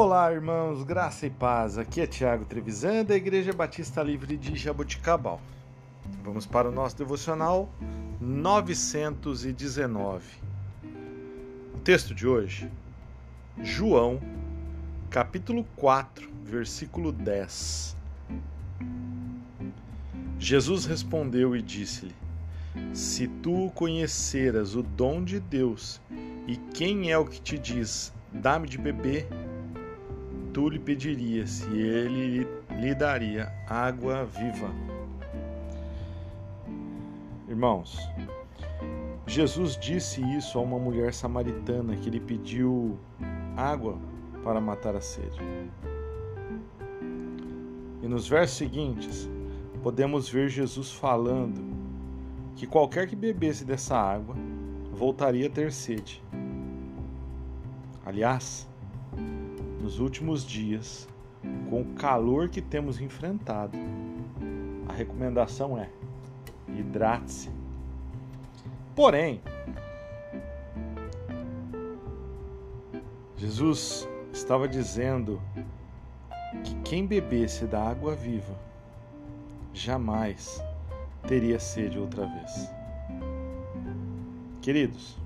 Olá, irmãos, graça e paz. Aqui é Tiago Trevisan, da Igreja Batista Livre de Jaboticabal. Vamos para o nosso devocional 919. O texto de hoje, João, capítulo 4, versículo 10. Jesus respondeu e disse-lhe: Se tu conheceras o dom de Deus e quem é o que te diz, dá-me de beber, tu lhe pedirias e ele lhe daria água viva. Irmãos, Jesus disse isso a uma mulher samaritana que lhe pediu água para matar a sede. E nos versos seguintes, podemos ver Jesus falando que qualquer que bebesse dessa água voltaria a ter sede. Aliás, nos últimos dias, com o calor que temos enfrentado, a recomendação é: hidrate-se. Porém, Jesus estava dizendo que quem bebesse da água viva jamais teria sede outra vez. Queridos,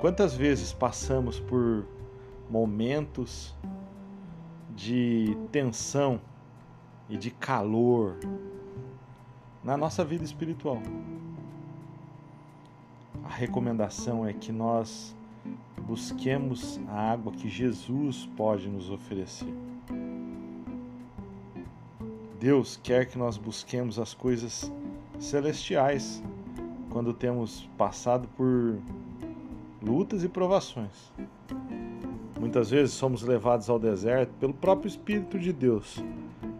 quantas vezes passamos por momentos de tensão e de calor na nossa vida espiritual? A recomendação é que nós busquemos a água que Jesus pode nos oferecer. Deus quer que nós busquemos as coisas celestiais quando temos passado por lutas e provações. Muitas vezes somos levados ao deserto pelo próprio Espírito de Deus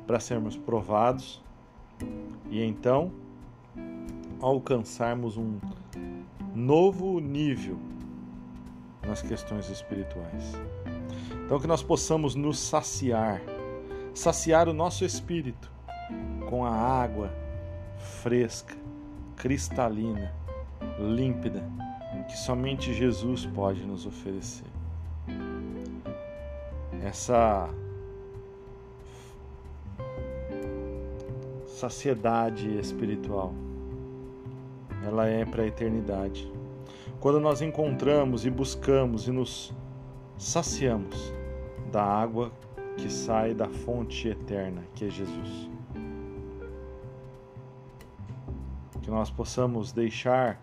para sermos provados e então alcançarmos um novo nível nas questões espirituais. Então, que nós possamos nos saciar saciar o nosso espírito com a água fresca, cristalina, límpida, que somente Jesus pode nos oferecer. Essa saciedade espiritual, ela é para a eternidade. Quando nós encontramos e buscamos e nos saciamos da água que sai da fonte eterna, que é Jesus. Que nós possamos deixar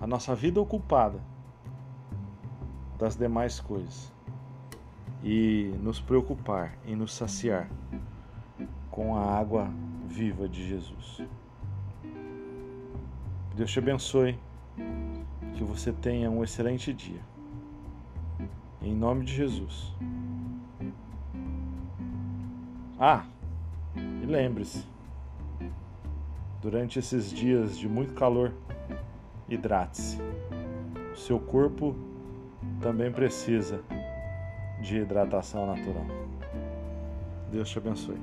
a nossa vida ocupada das demais coisas e nos preocupar em nos saciar com a água viva de Jesus. Deus te abençoe, que você tenha um excelente dia. Em nome de Jesus. Ah, e lembre-se, durante esses dias de muito calor, hidrate-se. O seu corpo também precisa de hidratação natural. Deus te abençoe.